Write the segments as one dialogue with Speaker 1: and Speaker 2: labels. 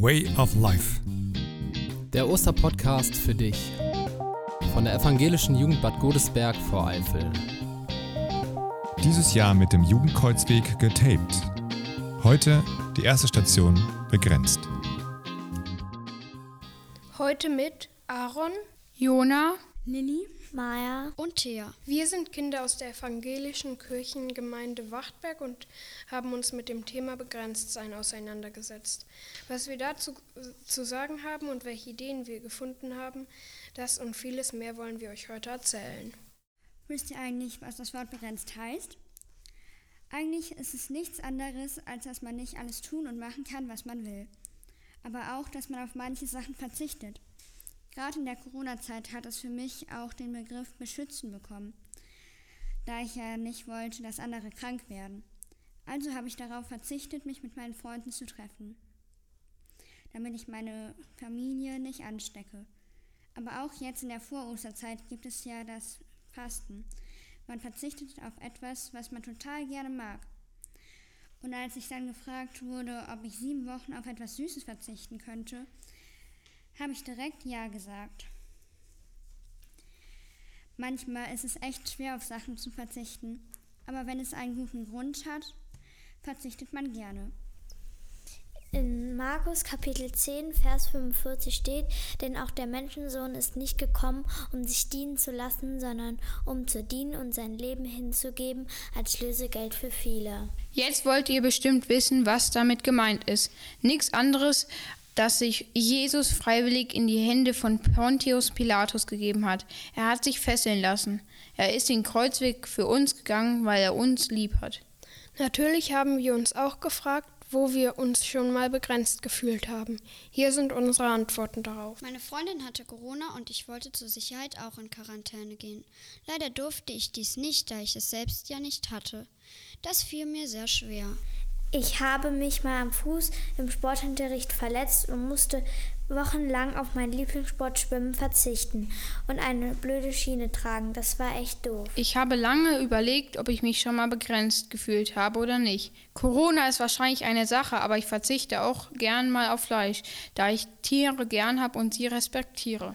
Speaker 1: Way of Life.
Speaker 2: Der Osterpodcast für dich von der evangelischen Jugend Bad Godesberg vor Eifel.
Speaker 1: Dieses Jahr mit dem Jugendkreuzweg getaped. Heute die erste Station begrenzt.
Speaker 3: Heute mit Aaron,
Speaker 4: Jona,
Speaker 5: Lilly,
Speaker 6: Maja
Speaker 5: und Thea.
Speaker 3: Wir sind Kinder aus der evangelischen Kirchengemeinde Wachtberg und haben uns mit dem Thema Begrenztsein auseinandergesetzt. Was wir dazu zu sagen haben und welche Ideen wir gefunden haben, das und vieles mehr wollen wir euch heute erzählen.
Speaker 5: Wisst ihr eigentlich, was das Wort begrenzt heißt? Eigentlich ist es nichts anderes, als dass man nicht alles tun und machen kann, was man will. Aber auch, dass man auf manche Sachen verzichtet. Gerade in der Corona-Zeit hat es für mich auch den Begriff beschützen bekommen, da ich ja nicht wollte, dass andere krank werden. Also habe ich darauf verzichtet, mich mit meinen Freunden zu treffen, damit ich meine Familie nicht anstecke. Aber auch jetzt in der Vorosterzeit gibt es ja das Fasten. Man verzichtet auf etwas, was man total gerne mag. Und als ich dann gefragt wurde, ob ich sieben Wochen auf etwas Süßes verzichten könnte, habe ich direkt Ja gesagt. Manchmal ist es echt schwer, auf Sachen zu verzichten, aber wenn es einen guten Grund hat, verzichtet man gerne.
Speaker 6: In Markus Kapitel 10, Vers 45 steht, denn auch der Menschensohn ist nicht gekommen, um sich dienen zu lassen, sondern um zu dienen und sein Leben hinzugeben als Lösegeld für viele.
Speaker 4: Jetzt wollt ihr bestimmt wissen, was damit gemeint ist. Nichts anderes, dass sich Jesus freiwillig in die Hände von Pontius Pilatus gegeben hat. Er hat sich fesseln lassen. Er ist den Kreuzweg für uns gegangen, weil er uns lieb hat.
Speaker 3: Natürlich haben wir uns auch gefragt, wo wir uns schon mal begrenzt gefühlt haben. Hier sind unsere Antworten darauf.
Speaker 5: Meine Freundin hatte Corona und ich wollte zur Sicherheit auch in Quarantäne gehen. Leider durfte ich dies nicht, da ich es selbst ja nicht hatte. Das fiel mir sehr schwer.
Speaker 6: Ich habe mich mal am Fuß im Sportunterricht verletzt und musste wochenlang auf meinen Lieblingssport Schwimmen verzichten und eine blöde Schiene tragen. Das war echt doof.
Speaker 4: Ich habe lange überlegt, ob ich mich schon mal begrenzt gefühlt habe oder nicht. Corona ist wahrscheinlich eine Sache, aber ich verzichte auch gern mal auf Fleisch, da ich Tiere gern habe und sie respektiere.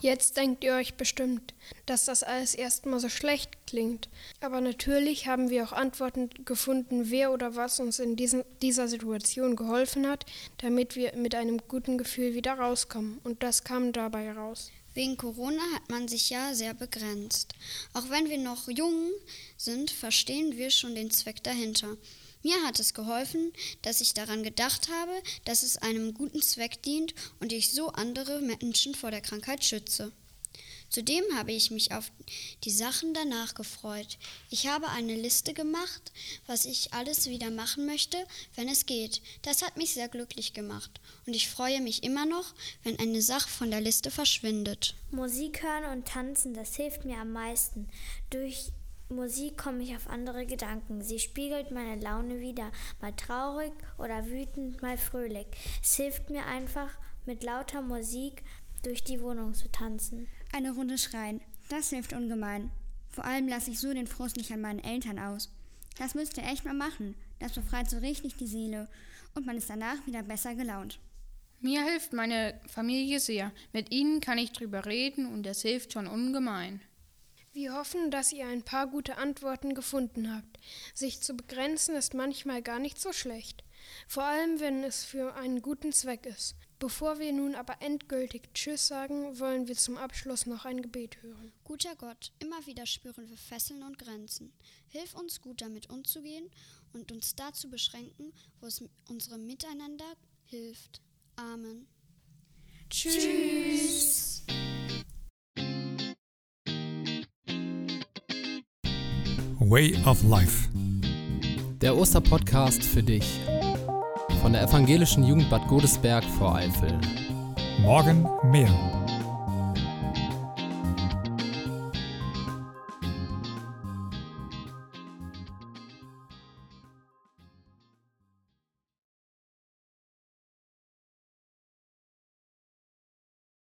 Speaker 3: Jetzt denkt ihr euch bestimmt, dass das alles erstmal so schlecht klingt. Aber natürlich haben wir auch Antworten gefunden, wer oder was uns in diesen, dieser Situation geholfen hat, damit wir mit einem guten Gefühl wieder rauskommen. Und das kam dabei raus.
Speaker 5: Wegen Corona hat man sich ja sehr begrenzt. Auch wenn wir noch jung sind, verstehen wir schon den Zweck dahinter. Mir hat es geholfen, dass ich daran gedacht habe, dass es einem guten Zweck dient und ich so andere Menschen vor der Krankheit schütze. Zudem habe ich mich auf die Sachen danach gefreut. Ich habe eine Liste gemacht, was ich alles wieder machen möchte, wenn es geht. Das hat mich sehr glücklich gemacht und ich freue mich immer noch, wenn eine Sache von der Liste verschwindet.
Speaker 6: Musik hören und tanzen, das hilft mir am meisten. Durch Musik komme ich auf andere Gedanken. Sie spiegelt meine Laune wieder, mal traurig oder wütend, mal fröhlich. Es hilft mir einfach, mit lauter Musik durch die Wohnung zu tanzen.
Speaker 5: Eine Runde schreien, das hilft ungemein. Vor allem lasse ich so den Frust nicht an meinen Eltern aus. Das müsst ihr echt mal machen. Das befreit so richtig die Seele und man ist danach wieder besser gelaunt.
Speaker 4: Mir hilft meine Familie sehr. Mit ihnen kann ich drüber reden und das hilft schon ungemein.
Speaker 3: Wir hoffen, dass ihr ein paar gute Antworten gefunden habt. Sich zu begrenzen ist manchmal gar nicht so schlecht, vor allem wenn es für einen guten Zweck ist. Bevor wir nun aber endgültig Tschüss sagen, wollen wir zum Abschluss noch ein Gebet hören.
Speaker 5: Guter Gott, immer wieder spüren wir Fesseln und Grenzen. Hilf uns gut damit umzugehen und uns dazu beschränken, wo es unserem Miteinander hilft. Amen.
Speaker 3: Tschüss.
Speaker 1: Way of Life.
Speaker 2: Der Osterpodcast für dich von der evangelischen Jugend Bad Godesberg vor Eifel.
Speaker 1: Morgen mehr.